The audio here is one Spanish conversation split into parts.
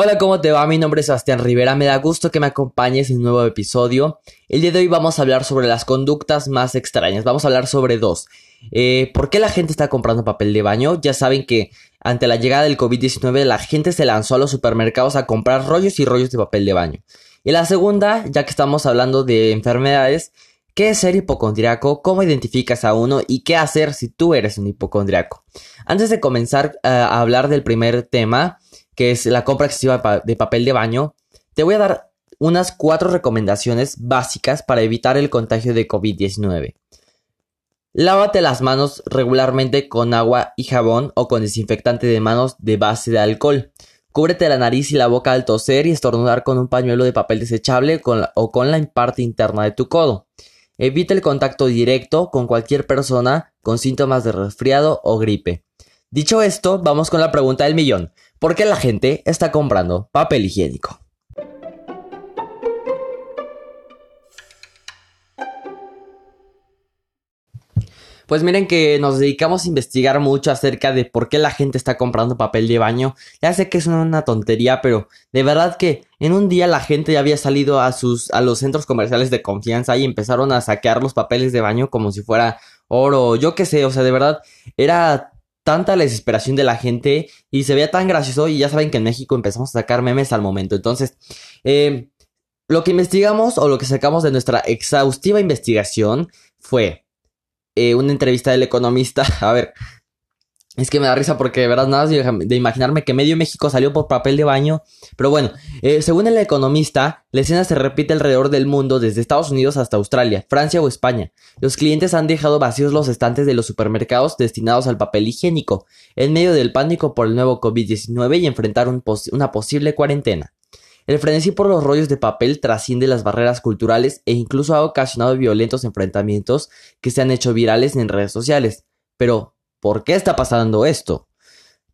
Hola, ¿cómo te va? Mi nombre es Sebastián Rivera, me da gusto que me acompañes en un nuevo episodio. El día de hoy vamos a hablar sobre las conductas más extrañas, vamos a hablar sobre dos. Eh, ¿Por qué la gente está comprando papel de baño? Ya saben que ante la llegada del COVID-19 la gente se lanzó a los supermercados a comprar rollos y rollos de papel de baño. Y la segunda, ya que estamos hablando de enfermedades, ¿qué es ser hipocondriaco? ¿Cómo identificas a uno? ¿Y qué hacer si tú eres un hipocondriaco? Antes de comenzar eh, a hablar del primer tema, que es la compra excesiva de papel de baño, te voy a dar unas cuatro recomendaciones básicas para evitar el contagio de COVID-19. Lávate las manos regularmente con agua y jabón o con desinfectante de manos de base de alcohol. Cúbrete la nariz y la boca al toser y estornudar con un pañuelo de papel desechable o con la parte interna de tu codo. Evita el contacto directo con cualquier persona con síntomas de resfriado o gripe. Dicho esto, vamos con la pregunta del millón. ¿Por qué la gente está comprando papel higiénico? Pues miren que nos dedicamos a investigar mucho acerca de por qué la gente está comprando papel de baño. Ya sé que es una tontería, pero de verdad que en un día la gente ya había salido a sus a los centros comerciales de confianza y empezaron a saquear los papeles de baño como si fuera oro, yo qué sé, o sea, de verdad era tanta la desesperación de la gente y se veía tan gracioso y ya saben que en México empezamos a sacar memes al momento. Entonces, eh, lo que investigamos o lo que sacamos de nuestra exhaustiva investigación fue eh, una entrevista del economista. A ver, es que me da risa porque de verdad nada de imaginarme que medio México salió por papel de baño. Pero bueno, eh, según el economista, la escena se repite alrededor del mundo desde Estados Unidos hasta Australia, Francia o España. Los clientes han dejado vacíos los estantes de los supermercados destinados al papel higiénico, en medio del pánico por el nuevo COVID-19 y enfrentar una posible cuarentena. El frenesí por los rollos de papel trasciende las barreras culturales e incluso ha ocasionado violentos enfrentamientos que se han hecho virales en redes sociales. Pero, ¿Por qué está pasando esto?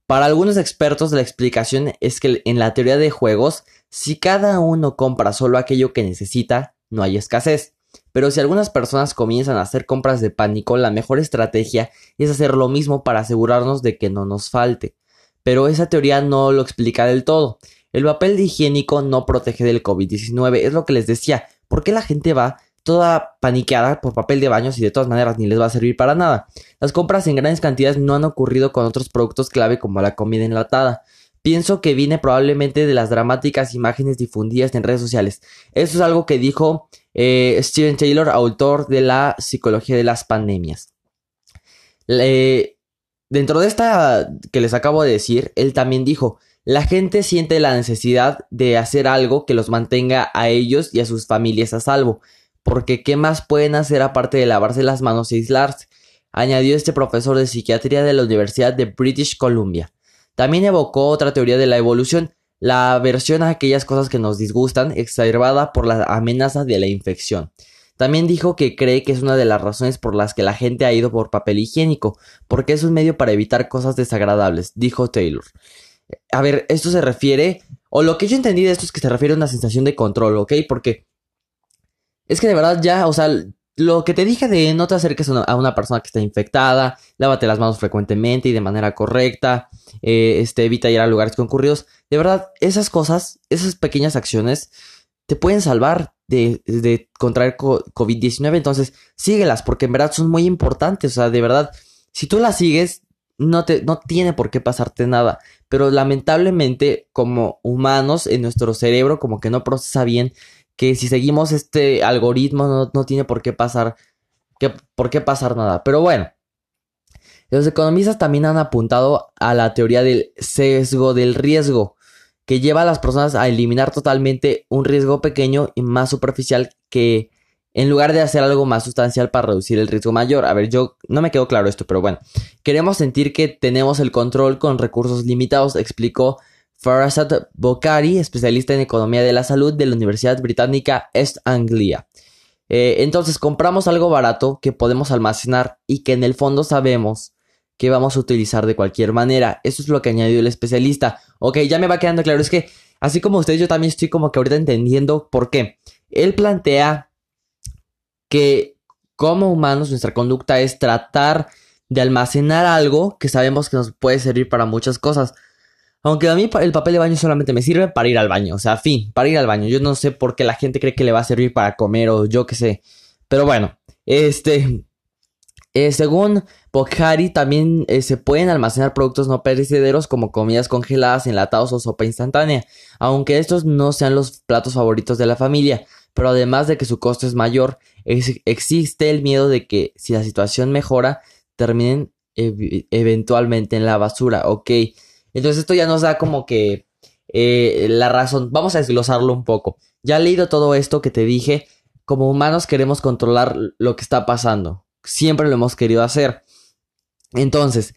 Para algunos expertos la explicación es que en la teoría de juegos, si cada uno compra solo aquello que necesita, no hay escasez. Pero si algunas personas comienzan a hacer compras de pánico, la mejor estrategia es hacer lo mismo para asegurarnos de que no nos falte. Pero esa teoría no lo explica del todo. El papel higiénico no protege del COVID-19, es lo que les decía. ¿Por qué la gente va toda paniqueada por papel de baños y de todas maneras ni les va a servir para nada. Las compras en grandes cantidades no han ocurrido con otros productos clave como la comida enlatada. Pienso que viene probablemente de las dramáticas imágenes difundidas en redes sociales. Eso es algo que dijo eh, Steven Taylor, autor de la psicología de las pandemias. dentro de esta que les acabo de decir, él también dijo, la gente siente la necesidad de hacer algo que los mantenga a ellos y a sus familias a salvo porque ¿qué más pueden hacer aparte de lavarse las manos y aislarse? añadió este profesor de psiquiatría de la Universidad de British Columbia. También evocó otra teoría de la evolución, la aversión a aquellas cosas que nos disgustan, exacerbada por la amenaza de la infección. También dijo que cree que es una de las razones por las que la gente ha ido por papel higiénico, porque es un medio para evitar cosas desagradables, dijo Taylor. A ver, esto se refiere, o lo que yo entendí de esto es que se refiere a una sensación de control, ¿ok? Porque es que de verdad ya, o sea, lo que te dije de no te acerques a una, persona que está infectada, lávate las manos frecuentemente y de manera correcta, eh, este, evita ir a lugares concurridos. De verdad, esas cosas, esas pequeñas acciones, te pueden salvar de, de contraer COVID-19. Entonces, síguelas, porque en verdad son muy importantes. O sea, de verdad, si tú las sigues, no, te, no tiene por qué pasarte nada. Pero lamentablemente, como humanos, en nuestro cerebro, como que no procesa bien que si seguimos este algoritmo no, tiene por qué pasar, que, por qué pasar nada. Pero bueno, los economistas también han apuntado a la teoría del sesgo del riesgo, que lleva a las personas a eliminar totalmente un riesgo pequeño y más superficial que en lugar de hacer algo más sustancial para reducir el riesgo mayor. A ver, yo no me quedó claro esto, pero bueno, queremos sentir que tenemos el control con recursos limitados, explicó Farasat Bokhari, especialista en economía de la salud de la Universidad Británica East Anglia. Eh, entonces compramos algo barato que podemos almacenar y que en el fondo sabemos que vamos a utilizar de cualquier manera. Eso es lo que añadió el especialista. Ok, ya me va quedando claro. Es que así como ustedes, yo también estoy como que ahorita entendiendo por qué. Él plantea que como humanos nuestra conducta es tratar de almacenar algo que sabemos que nos puede servir para muchas cosas. Aunque a mí el papel de baño solamente me sirve para ir al baño. O sea, fin, para ir al baño. Yo no sé por qué la gente cree que le va a servir para comer o yo qué sé. Pero bueno, este... Eh, según Pokhari, también eh, se pueden almacenar productos no perecederos como comidas congeladas, enlatados o sopa instantánea, aunque estos no sean los platos favoritos de la familia. Pero además de que su costo es mayor, existe el miedo de que si la situación mejora, terminen eventualmente en la basura. Ok, entonces esto ya nos da como que eh, la razón. Vamos a desglosarlo un poco. Ya leído todo esto que te dije. Como humanos queremos controlar lo que está pasando. Siempre lo hemos querido hacer. Entonces,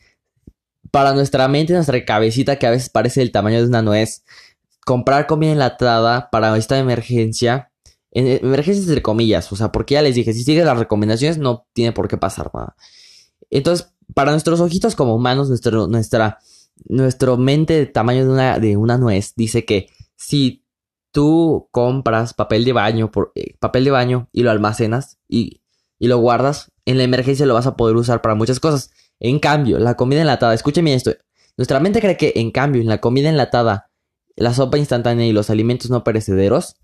para nuestra mente, nuestra cabecita, que a veces parece el tamaño de una nuez, comprar comida enlatada para esta emergencia, emergencias entre comillas, o sea, porque ya les dije, si sigues las recomendaciones no tiene por qué pasar nada. Entonces, para nuestros ojitos como humanos, nuestro, nuestra, nuestro mente de tamaño de una, de una nuez dice que si tú compras papel de baño, por, eh, papel de baño y lo almacenas y, y lo guardas, en la emergencia lo vas a poder usar para muchas cosas. En cambio, la comida enlatada, escúcheme esto, nuestra mente cree que en cambio en la comida enlatada, la sopa instantánea y los alimentos no perecederos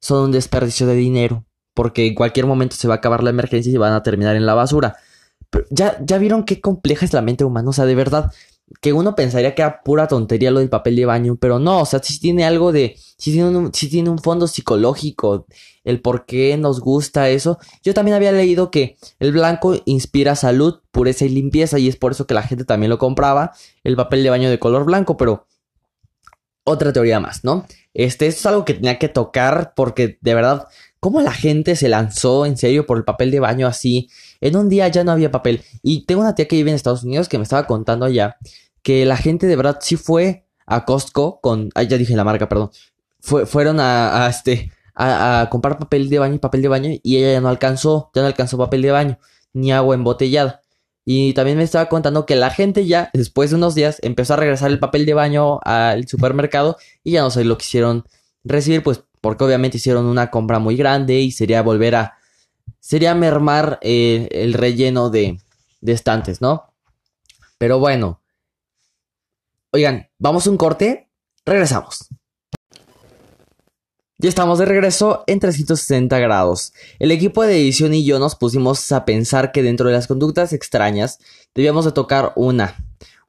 son un desperdicio de dinero, porque en cualquier momento se va a acabar la emergencia y van a terminar en la basura. ya, ya vieron qué compleja es la mente humana, o sea, de verdad, que uno pensaría que era pura tontería lo del papel de baño, pero no, o sea, sí tiene algo de, sí tiene un, tiene un fondo psicológico, el por qué nos gusta eso. Yo también había leído que el blanco inspira salud, pureza y limpieza, y es por eso que la gente también lo compraba, el papel de baño de color blanco, pero otra teoría más, ¿no? Este, esto es algo que tenía que tocar porque de verdad, ¿cómo la gente se lanzó en serio por el papel de baño así? En un día ya no había papel. Y tengo una tía que vive en Estados Unidos que me estaba contando allá que la gente de verdad sí fue a Costco con. Ay, ya dije la marca, perdón. fueron a, este. A, comprar papel de baño y papel de baño. Y ella ya no alcanzó. Ya no alcanzó papel de baño. Ni agua embotellada. Y también me estaba contando que la gente ya, después de unos días, empezó a regresar el papel de baño al supermercado. Y ya no sé lo quisieron recibir. Pues porque obviamente hicieron una compra muy grande. Y sería volver a sería mermar eh, el relleno de, estantes, ¿no? Pero bueno. Oigan, vamos a un corte. Regresamos. Ya estamos de regreso en 360 grados. El equipo de edición y yo nos pusimos a pensar que dentro de las conductas extrañas debíamos de tocar una,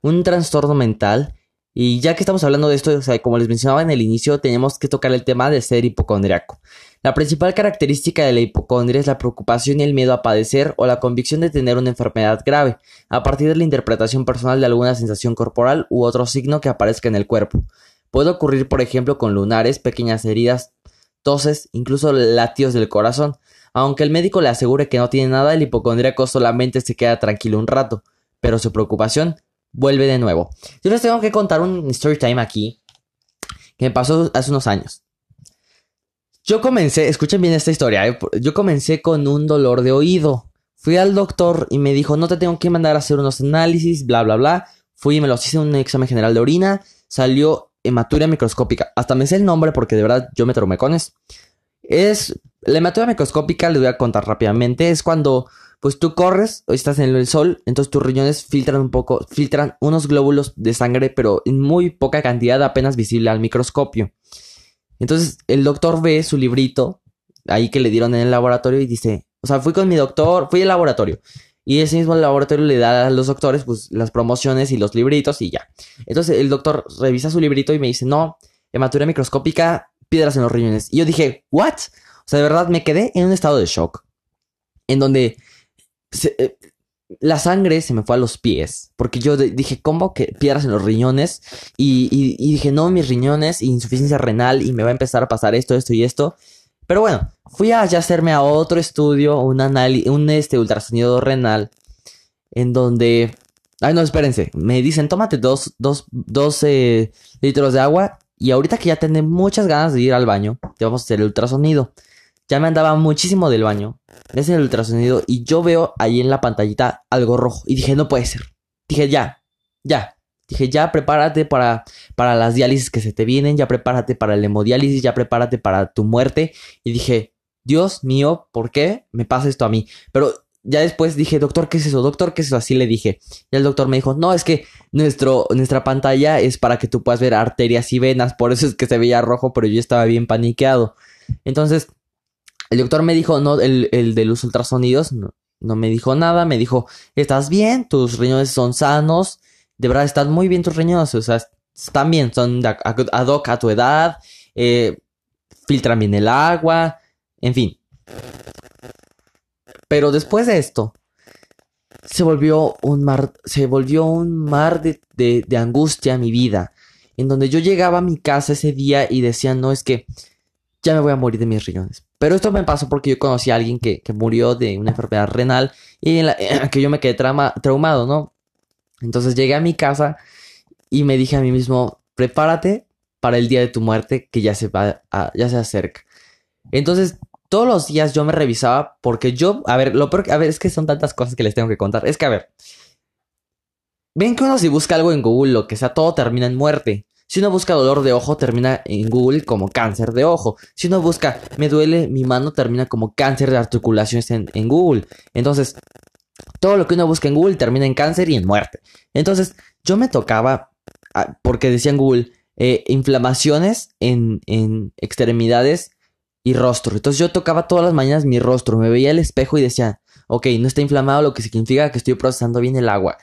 un trastorno mental. Y ya que estamos hablando de esto, o sea, como les mencionaba en el inicio, tenemos que tocar el tema de ser hipocondriaco. La principal característica de la hipocondria es la preocupación y el miedo a padecer o la convicción de tener una enfermedad grave, a partir de la interpretación personal de alguna sensación corporal u otro signo que aparezca en el cuerpo. Puede ocurrir, por ejemplo, con lunares, pequeñas heridas, toses, incluso latidos del corazón. Aunque el médico le asegure que no tiene nada, el hipocondríaco solamente se queda tranquilo un rato, pero su preocupación vuelve de nuevo. Yo les tengo que contar un story time aquí que me pasó hace unos años. Yo comencé, escuchen bien esta historia, eh, yo comencé con un dolor de oído. Fui al doctor y me dijo, no te tengo que mandar a hacer unos análisis, bla, bla, bla. Fui y me los hice un examen general de orina, salió hematuria microscópica. Hasta me sé el nombre porque de verdad yo me traumé con eso. Es, la hematuria microscópica, les voy a contar rápidamente, es cuando pues tú corres o estás en el sol, entonces tus riñones filtran un poco, filtran unos glóbulos de sangre, pero en muy poca cantidad, apenas visible al microscopio. Entonces el doctor ve su librito ahí que le dieron en el laboratorio y dice, o sea, fui con mi doctor, fui al laboratorio. Y ese mismo laboratorio le da a los doctores pues las promociones y los libritos y ya. Entonces el doctor revisa su librito y me dice, no, hematuria microscópica, piedras en los riñones. Y yo dije, ¿what? O sea, de verdad me quedé en un estado de shock. En donde eh, la sangre se me fue a los pies. Porque yo dije, ¿cómo que piedras en los riñones? Y, dije, no, mis riñones, insuficiencia renal, y me va a empezar a pasar esto, esto y esto. Pero bueno, fui a hacerme a otro estudio, un un este ultrasonido renal, en donde. Ay, no, espérense. Me dicen, tómate dos, dos, dos litros de agua. Y ahorita que ya tenés muchas ganas de ir al baño, te vamos a hacer el ultrasonido. Ya me andaba muchísimo del baño. Es el ultrasonido y yo veo ahí en la pantallita algo rojo. Y dije, no puede ser. Dije, ya, ya. Dije, ya prepárate para, para las diálisis que se te vienen, ya prepárate para el hemodiálisis, ya prepárate para tu muerte. Y dije, Dios mío, ¿por qué me pasa esto a mí? Pero ya después dije, doctor, ¿qué es eso? Doctor, ¿qué es eso? Así le dije. Y el doctor me dijo, no, es que nuestro, nuestra pantalla es para que tú puedas ver arterias y venas, por eso es que se veía rojo, pero yo estaba bien paniqueado. Entonces, el doctor me dijo, no, el, el de los ultrasonidos, no, me dijo nada, me dijo, estás bien, tus riñones son sanos, de verdad están muy bien tus riñones, o sea, están bien, son ad hoc a tu edad, eh, filtran bien el agua, en fin. Pero después de esto, se volvió un mar, se volvió un mar de, de, de angustia mi vida, en donde yo llegaba a mi casa ese día y decía, no, es que ya me voy a morir de mis riñones. Pero esto me pasó porque yo conocí a alguien que, que murió de una enfermedad renal y que yo me quedé traumado, ¿no? Entonces llegué a mi casa y me dije a mí mismo, prepárate para el día de tu muerte que ya se va ya se acerca. Entonces, todos los días yo me revisaba porque yo, a ver, lo peor, a ver, es que son tantas cosas que les tengo que contar. Es que, a ver, ven que uno si busca algo en Google, lo que sea, todo termina en muerte. Si uno busca dolor de ojo, termina en Google como cáncer de ojo. Si uno busca me duele mi mano, termina como cáncer de articulaciones en, en Google. Entonces, todo lo que uno busca en Google termina en cáncer y en muerte. Entonces, yo me tocaba, ah, porque decía en Google, eh, inflamaciones en, en extremidades y rostro. Entonces yo tocaba todas las mañanas mi rostro, me veía el espejo y decía, ok, no está inflamado, lo que significa que estoy procesando bien el agua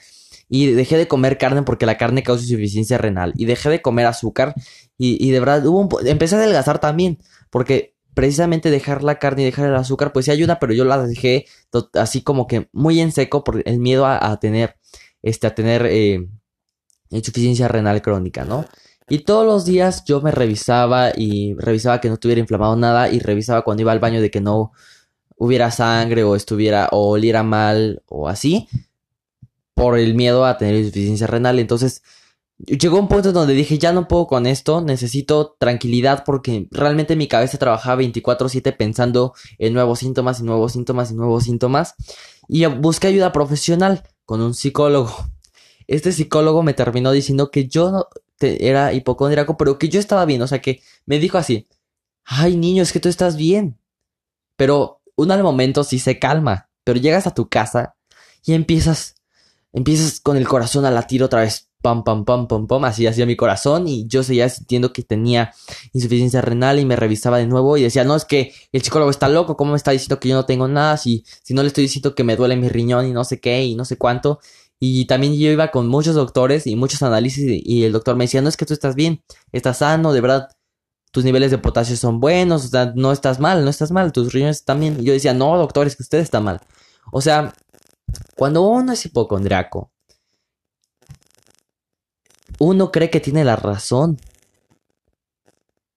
y dejé de comer carne porque la carne causa insuficiencia renal y dejé de comer azúcar y, de verdad hubo un, empecé a adelgazar también porque precisamente dejar la carne y dejar el azúcar pues sí ayuda pero yo la dejé así como que muy en seco por el miedo a, tener este a tener eh, insuficiencia renal crónica no y todos los días yo me revisaba y revisaba que no estuviera inflamado nada y revisaba cuando iba al baño de que no hubiera sangre o estuviera o oliera mal o así por el miedo a tener insuficiencia renal. Entonces, llegó un punto donde dije, ya no puedo con esto, necesito tranquilidad porque realmente mi cabeza trabajaba 24/7 pensando en nuevos síntomas y nuevos síntomas y nuevos síntomas. Y busqué ayuda profesional con un psicólogo. Este psicólogo me terminó diciendo que yo no era hipocondriaco, pero que yo estaba bien. O sea que me dijo así, ay niño, es que tú estás bien. Pero uno al momento sí se calma, pero llegas a tu casa y empiezas empiezas con el corazón a latir otra vez. Pam, pam, pam, pam, pam, así hacía mi corazón y yo seguía sintiendo que tenía insuficiencia renal y me revisaba de nuevo y decía, no, es que el psicólogo está loco, ¿cómo me está diciendo que yo no tengo nada? Si, si no le estoy diciendo que me duele mi riñón y no sé qué y no sé cuánto. Y también yo iba con muchos doctores y muchos análisis y el doctor me decía, no es que tú estás bien, estás sano, de verdad, tus niveles de potasio son buenos, o sea, no estás mal, no estás mal, tus riñones están bien. Y yo decía, no, doctor, es que usted está mal. O sea, cuando uno es hipocondriaco, uno cree que tiene la razón.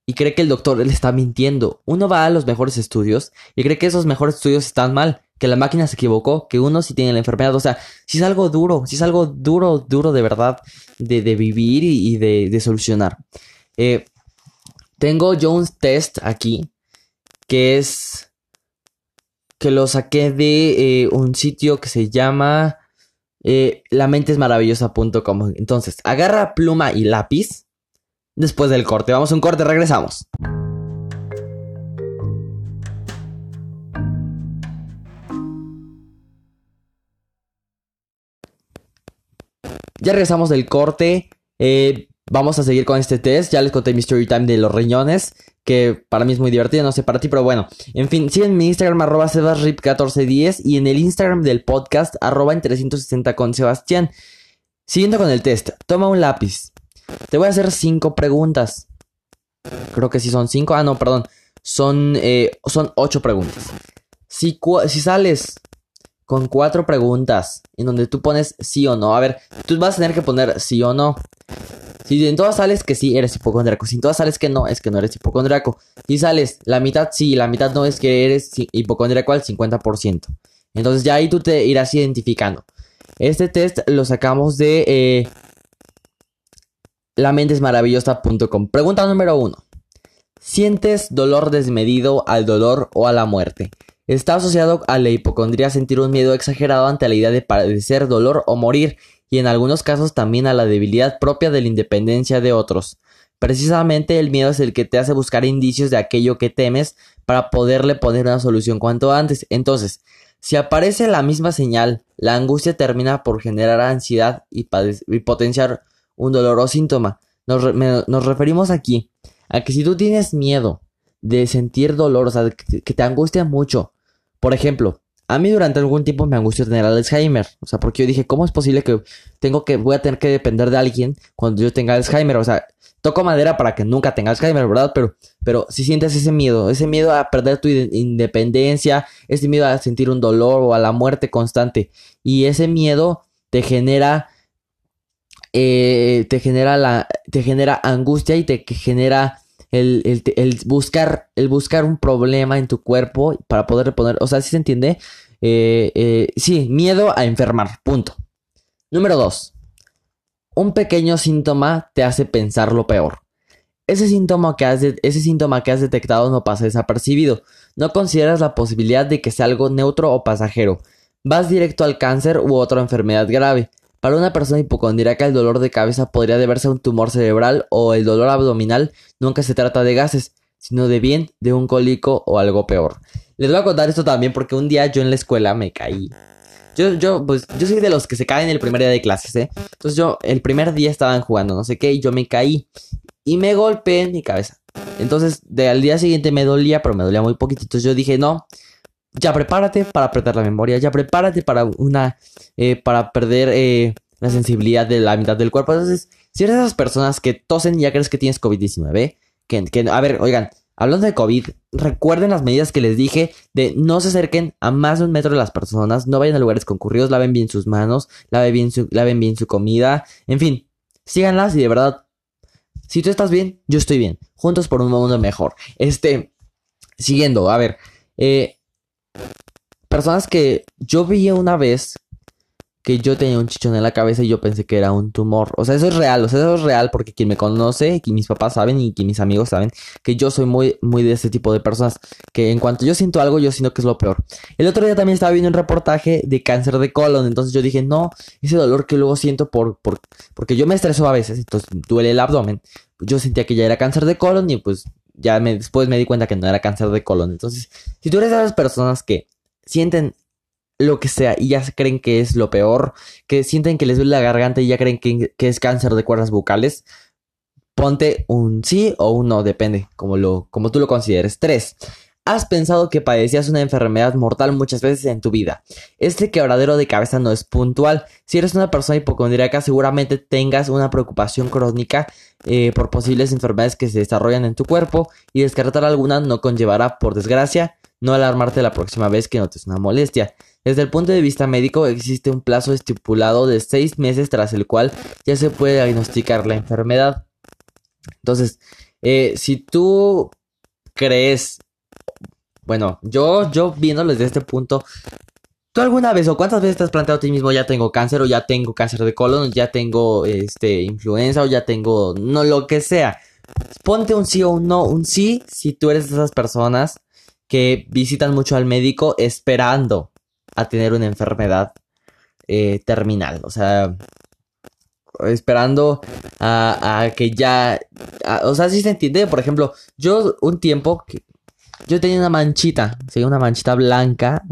Y cree que el doctor le está mintiendo. Uno va a los mejores estudios y cree que esos mejores estudios están mal, que la máquina se equivocó, que uno sí tiene la enfermedad. O sea, si es algo duro, si es algo duro, duro de verdad de, vivir y, de, solucionar. Eh, tengo Jones Test aquí, que es que lo saqué de eh, un sitio que se llama eh, lamentesmaravillosa.com. Entonces, agarra pluma y lápiz. Después del corte, vamos a un corte, regresamos. Ya regresamos del corte. Eh, vamos a seguir con este test. Ya les conté mi story time de los riñones que para mí es muy divertido, no sé para ti, pero bueno. En fin, sigue en mi Instagram arroba sebasrip1410 y en el Instagram del podcast arroba en 360 con Sebastián. Siguiendo con el test, toma un lápiz. Te voy a hacer cinco preguntas. Creo que sí son cinco. Ah, no, perdón. Son, eh, son ocho preguntas. Si, si sales con cuatro preguntas en donde tú pones sí o no, a ver, tú vas a tener que poner sí o no. Si en todas sales que sí, eres hipocondriaco. Si en todas sales que no, es que no eres hipocondriaco. Si sales la mitad sí, la mitad no, es que eres hipocondriaco al 50%. Entonces ya ahí tú te irás identificando. Este test lo sacamos de eh, lamentesmaravillosa.com. Pregunta número uno. ¿Sientes dolor desmedido al dolor o a la muerte? Está asociado a la hipocondría sentir un miedo exagerado ante la idea de padecer dolor o morir y en algunos casos también a la debilidad propia de la independencia de otros. Precisamente el miedo es el que te hace buscar indicios de aquello que temes para poderle poner una solución cuanto antes. Entonces, Si aparece la misma señal, la angustia termina por generar ansiedad y, potenciar un dolor o síntoma. Nos, referimos aquí a que si tú tienes miedo de sentir dolor, o sea, que, que te angustia mucho, por ejemplo, a mí durante algún tiempo me angustió tener Alzheimer. O sea, porque yo dije, ¿cómo es posible que tengo que, voy a tener que depender de alguien cuando yo tenga Alzheimer? O sea, toco madera para que nunca tenga Alzheimer, ¿verdad? Pero, pero si sientes ese miedo, ese miedo a perder tu independencia, ese miedo a sentir un dolor o a la muerte constante. Y ese miedo te genera, eh, te genera la, te genera angustia y te genera el, buscar, el buscar un problema en tu cuerpo para poder reponer. O sea, si se entiende. Eh, eh, sí, miedo a enfermar. Punto. Número 2. Un pequeño síntoma te hace pensar lo peor. Ese síntoma, que has ese síntoma que has detectado no pasa desapercibido. No consideras la posibilidad de que sea algo neutro o pasajero. Vas directo al cáncer u otra enfermedad grave. Para una persona hipocondríaca el dolor de cabeza podría deberse a un tumor cerebral o el dolor abdominal nunca se trata de gases, sino de bien de un cólico o algo peor. Les voy a contar esto también porque un día yo en la escuela me caí. Yo, yo, pues, yo soy de los que se caen el primer día de clases, ¿eh? Entonces yo, el primer día estaban jugando, no sé qué, y yo me caí. Y me golpeé en mi cabeza. Entonces, de, al día siguiente me dolía, pero me dolía muy poquito. Entonces yo dije, no, ya prepárate para perder la memoria, ya prepárate para una, eh, para perder eh, la sensibilidad de la mitad del cuerpo. Entonces, si eres de esas personas que tosen y ya crees que tienes COVID-19, que, que, a ver, oigan, hablando de COVID, recuerden las medidas que les dije de no se acerquen a más de un metro de las personas, no vayan a lugares concurridos, laven bien sus manos, laven bien su, laven bien su comida, en fin, síganlas y de verdad, si tú estás bien, yo estoy bien, juntos por un mundo mejor. Este, siguiendo, a ver, eh, personas que yo vi una vez que yo tenía un chichón en la cabeza y yo pensé que era un tumor. O sea, eso es real, o sea, eso es real porque quien me conoce, y mis papás saben y que mis amigos saben que yo soy muy, muy de ese tipo de personas. Que en cuanto yo siento algo, yo siento que es lo peor. El otro día también estaba viendo un reportaje de cáncer de colon, entonces yo dije, no, ese dolor que luego siento por, por porque yo me estreso a veces, entonces duele el abdomen. Yo sentía que ya era cáncer de colon y pues ya me, después me di cuenta que no era cáncer de colon. Entonces, si tú eres de las personas que sienten lo que sea y ya creen que es lo peor, que sienten que les duele la garganta y ya creen que, es cáncer de cuerdas bucales, ponte un sí o un no, depende, como, lo, como tú lo consideres. 3. Has pensado que padecías una enfermedad mortal muchas veces en tu vida. Este quebradero de cabeza no es puntual. Si eres una persona hipocondríaca, seguramente tengas una preocupación crónica eh, por posibles enfermedades que se desarrollan en tu cuerpo y descartar alguna no conllevará, por desgracia, no alarmarte la próxima vez que notes una molestia. Desde el punto de vista médico existe un plazo estipulado de seis meses tras el cual ya se puede diagnosticar la enfermedad. Entonces, eh, si tú crees, bueno, yo, yo viéndolo desde este punto, ¿tú alguna vez o cuántas veces te has planteado a ti mismo ya tengo cáncer o ya tengo cáncer de colon, ya tengo este influenza o ya tengo no lo que sea? Ponte un sí o un no, un sí si tú eres de esas personas que visitan mucho al médico esperando a tener una enfermedad eh, terminal. O sea, esperando a, que ya... o sea, si se entiende, por ejemplo, yo un tiempo... Que, yo tenía una manchita, ¿sí? una manchita blanca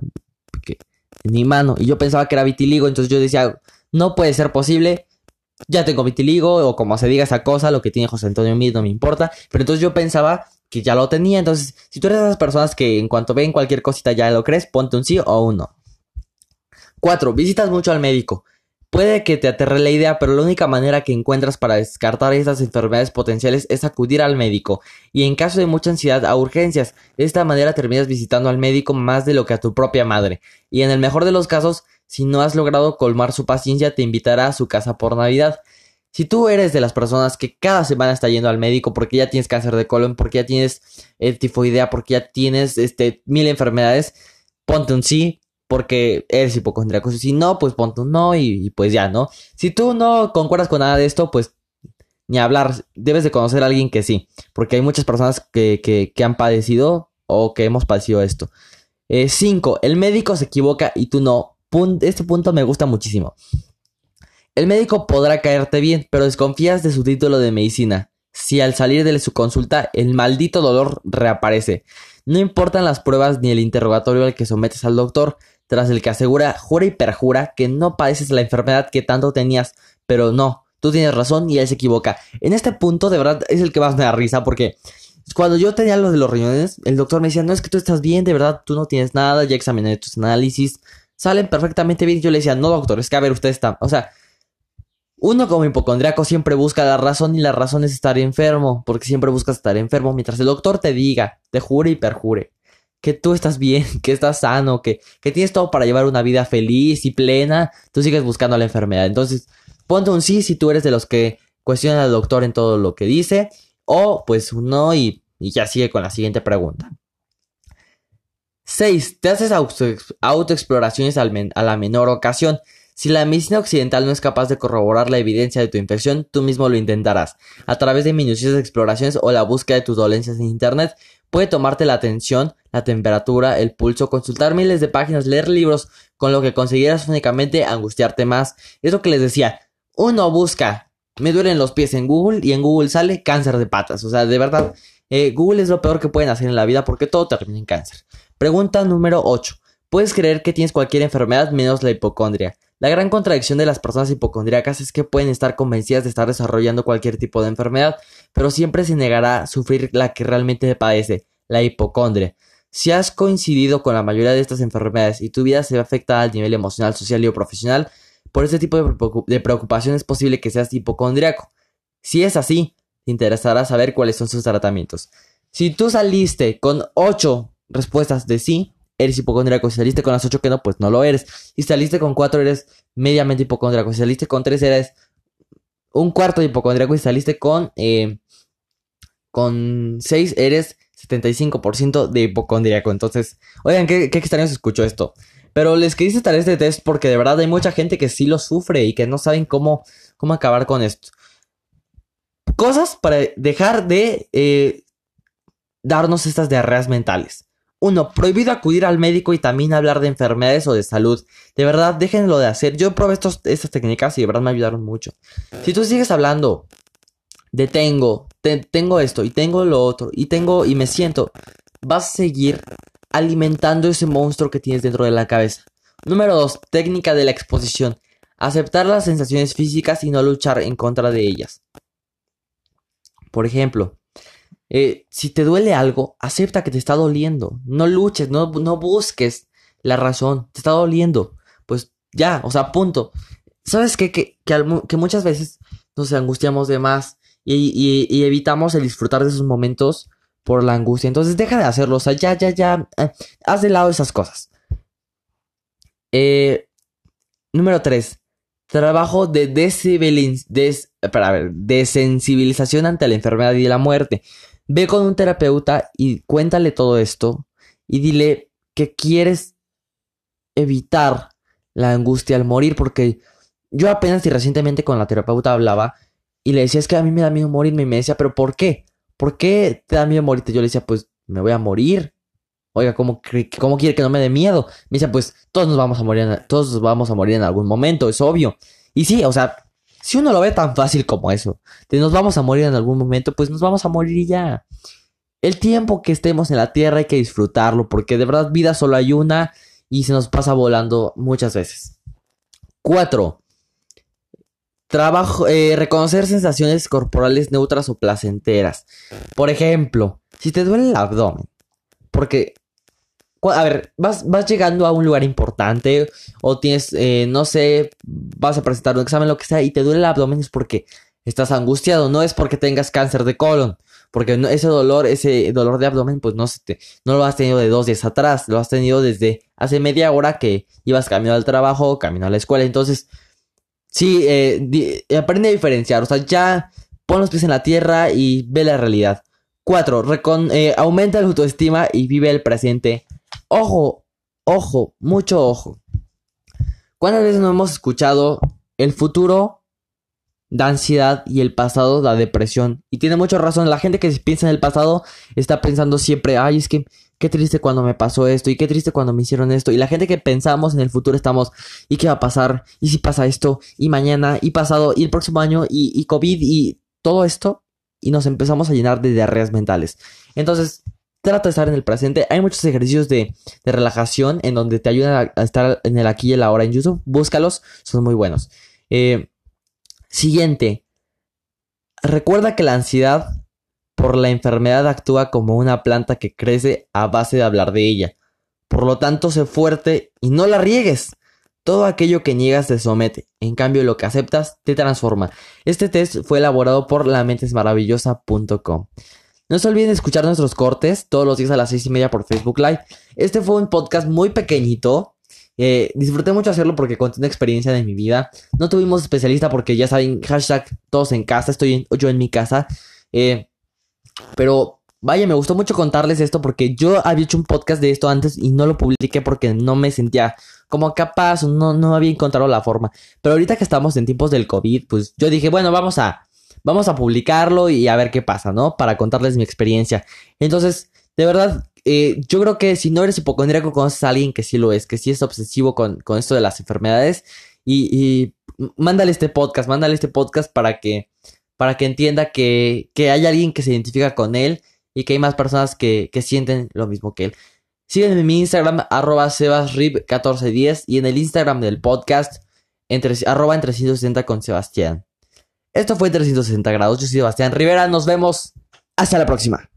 en mi mano y yo pensaba que era vitiligo, entonces yo decía, no puede ser posible, ya tengo vitiligo o como se diga esa cosa, lo que tiene José Antonio Mid no me importa, pero entonces yo pensaba que ya lo tenía. Entonces, si tú eres de esas personas que en cuanto ven cualquier cosita ya lo crees, ponte un sí o un no. 4. Visitas mucho al médico. Puede que te aterre la idea, pero la única manera que encuentras para descartar esas enfermedades potenciales es acudir al médico, y en caso de mucha ansiedad a urgencias. De esta manera terminas visitando al médico más de lo que a tu propia madre, y en el mejor de los casos, si no has logrado colmar su paciencia, te invitará a su casa por Navidad. Si tú eres de las personas que cada semana está yendo al médico porque ya tienes cáncer de colon, porque ya tienes tifoidea, porque ya tienes este, mil enfermedades, ponte un sí porque eres hipocondríaco. Si no, pues ponte un no y, pues ya, ¿no? Si tú no concuerdas con nada de esto, pues ni hablar. Debes de conocer a alguien que sí, porque hay muchas personas que, que, han padecido o que hemos padecido esto. 5. Eh, el médico se equivoca y tú no. este punto me gusta muchísimo. El médico podrá caerte bien, pero desconfías de su título de medicina. Si al salir de su consulta el maldito dolor reaparece. No importan las pruebas ni el interrogatorio al que sometes al doctor, tras el que asegura, jura y perjura que no padeces la enfermedad que tanto tenías, pero no, tú tienes razón y él se equivoca. En este punto, de verdad, es el que más me da risa porque cuando yo tenía lo de los riñones, el doctor me decía, no es que tú estás bien, de verdad, tú no tienes nada, ya examiné tus análisis, salen perfectamente bien. Yo le decía, no doctor, es que a ver, usted está, o sea, uno como hipocondriaco siempre busca la razón y la razón es estar enfermo, porque siempre buscas estar enfermo, mientras el doctor te diga, te jure y perjure, que tú estás bien, que estás sano, que, que tienes todo para llevar una vida feliz y plena, tú sigues buscando la enfermedad. Entonces, ponte un sí si tú eres de los que cuestionan al doctor en todo lo que dice, o pues un no y, ya sigue con la siguiente pregunta. 6. Te haces autoexploraciones a la menor ocasión. Si la medicina occidental no es capaz de corroborar la evidencia de tu infección, tú mismo lo intentarás. A través de minuciosas exploraciones o la búsqueda de tus dolencias en Internet, puede tomarte la atención, la temperatura, el pulso, consultar miles de páginas, leer libros, con lo que conseguirás únicamente angustiarte más. Es lo que les decía. Uno busca, me duelen los pies en Google y en Google sale cáncer de patas. O sea, de verdad, eh, Google es lo peor que pueden hacer en la vida porque todo termina en cáncer. Pregunta número 8. Puedes creer que tienes cualquier enfermedad menos la hipocondria. La gran contradicción de las personas hipocondríacas es que pueden estar convencidas de estar desarrollando cualquier tipo de enfermedad, pero siempre se negará a sufrir la que realmente padece, la hipocondria. Si has coincidido con la mayoría de estas enfermedades y tu vida se ve afectada al nivel emocional, social y o profesional, por este tipo de preocupación es posible que seas hipocondriaco. Si es así, te interesará saber cuáles son sus tratamientos. Si tú saliste con 8 respuestas de sí, eres hipocondríaco. Si saliste con las 8 que no, pues no lo eres. Si saliste con 4 eres mediamente hipocondríaco. Si saliste con 3 eres un cuarto de hipocondríaco. Y saliste con, eh, con 6 eres 75% de hipocondríaco. Entonces, oigan, qué, qué extraño se escuchó esto. Pero les quise estar este test porque de verdad hay mucha gente que sí lo sufre y que no saben cómo, cómo acabar con esto. Cosas para dejar de eh, darnos estas diarreas mentales. Uno, prohibido acudir al médico y también hablar de enfermedades o de salud. De verdad, déjenlo de hacer. Yo probé estas técnicas y de verdad me ayudaron mucho. Si tú sigues hablando de tengo, tengo esto y tengo lo otro y tengo y me siento, vas a seguir alimentando ese monstruo que tienes dentro de la cabeza. Número 2. Técnica de la exposición. Aceptar las sensaciones físicas y no luchar en contra de ellas. Por ejemplo, eh, si te duele algo, acepta que te está doliendo. No luches, no, no busques la razón. Te está doliendo. Pues ya, o sea, punto. ¿Sabes qué? Que, que, muchas veces nos angustiamos de más y, evitamos el disfrutar de esos momentos por la angustia. Entonces deja de hacerlo. O sea, ya, ya, ya. Eh, haz de lado esas cosas. Eh, número 3. Trabajo de desensibilización ante la enfermedad y la muerte. Ve con un terapeuta y cuéntale todo esto y dile que quieres evitar la angustia al morir porque yo apenas y recientemente con la terapeuta hablaba y le decía es que a mí me da miedo morirme y me decía pero ¿por qué? ¿Por qué te da miedo morirte? Yo le decía pues me voy a morir. Oiga, ¿cómo, ¿cómo quiere que no me dé miedo? Me decía pues todos nos vamos a morir, todos nos vamos a morir en algún momento, es obvio. Y sí, o sea, si uno lo ve tan fácil como eso, de nos vamos a morir en algún momento, pues nos vamos a morir ya. El tiempo que estemos en la tierra hay que disfrutarlo, porque de verdad vida solo hay una y se nos pasa volando muchas veces. 4. Trabajo, eh, reconocer sensaciones corporales neutras o placenteras. Por ejemplo, si te duele el abdomen, porque a ver, vas, vas llegando a un lugar importante o tienes, eh, no sé, vas a presentar un examen, lo que sea, y te duele el abdomen es porque estás angustiado, no es porque tengas cáncer de colon. Porque ese dolor, ese dolor de abdomen, pues no, se te, no lo has tenido de dos días atrás, lo has tenido desde hace media hora que ibas camino al trabajo, camino a la escuela. Entonces, sí, eh, aprende a diferenciar. O sea, ya pon los pies en la tierra y ve la realidad. Cuatro, eh, aumenta la autoestima y vive el presente Ojo, ojo, mucho ojo. ¿Cuántas veces no hemos escuchado el futuro da ansiedad y el pasado da depresión? Y tiene mucha razón. La gente que piensa en el pasado está pensando siempre, ay, es que qué triste cuando me pasó esto y qué triste cuando me hicieron esto. Y la gente que pensamos en el futuro estamos, ¿y qué va a pasar? ¿Y si pasa esto? ¿Y mañana? ¿Y pasado? ¿Y el próximo año? ¿Y, y COVID? ¿Y todo esto? Y nos empezamos a llenar de diarreas mentales. Entonces, trata de estar en el presente. Hay muchos ejercicios de, relajación en donde te ayudan a, estar en el aquí y el ahora en YouTube. Búscalos, son muy buenos. Eh, siguiente. Recuerda que la ansiedad por la enfermedad actúa como una planta que crece a base de hablar de ella. Por lo tanto, sé fuerte y no la riegues. Todo aquello que niegas te somete, en cambio lo que aceptas te transforma. Este test fue elaborado por lamentesmaravillosa.com. No se olviden escuchar nuestros cortes todos los días a las seis y media por Facebook Live. Este fue un podcast muy pequeñito. Eh, disfruté mucho hacerlo porque conté una experiencia de mi vida. No tuvimos especialista porque ya saben, hashtag todos en casa, estoy yo en mi casa. Eh, pero vaya, me gustó mucho contarles esto porque yo había hecho un podcast de esto antes y no lo publiqué porque no me sentía como capaz, no, no había encontrado la forma. Pero ahorita que estamos en tiempos del COVID, pues yo dije, bueno, vamos a vamos a publicarlo y a ver qué pasa, ¿no? Para contarles mi experiencia. Entonces, de verdad, eh, yo creo que si no eres hipocondríaco, conoces a alguien que sí lo es, que sí es obsesivo con, esto de las enfermedades. Y, mándale este podcast, mándale este podcast para que, para que entienda que, que hay alguien que se identifica con él y que hay más personas que, sienten lo mismo que él. Sígueme en mi Instagram, arroba sebasrib1410 y en el Instagram del podcast, entre, arroba entre 160 con Sebastián. Esto fue 360 grados. Yo soy Sebastián Rivera. Nos vemos. Hasta la próxima.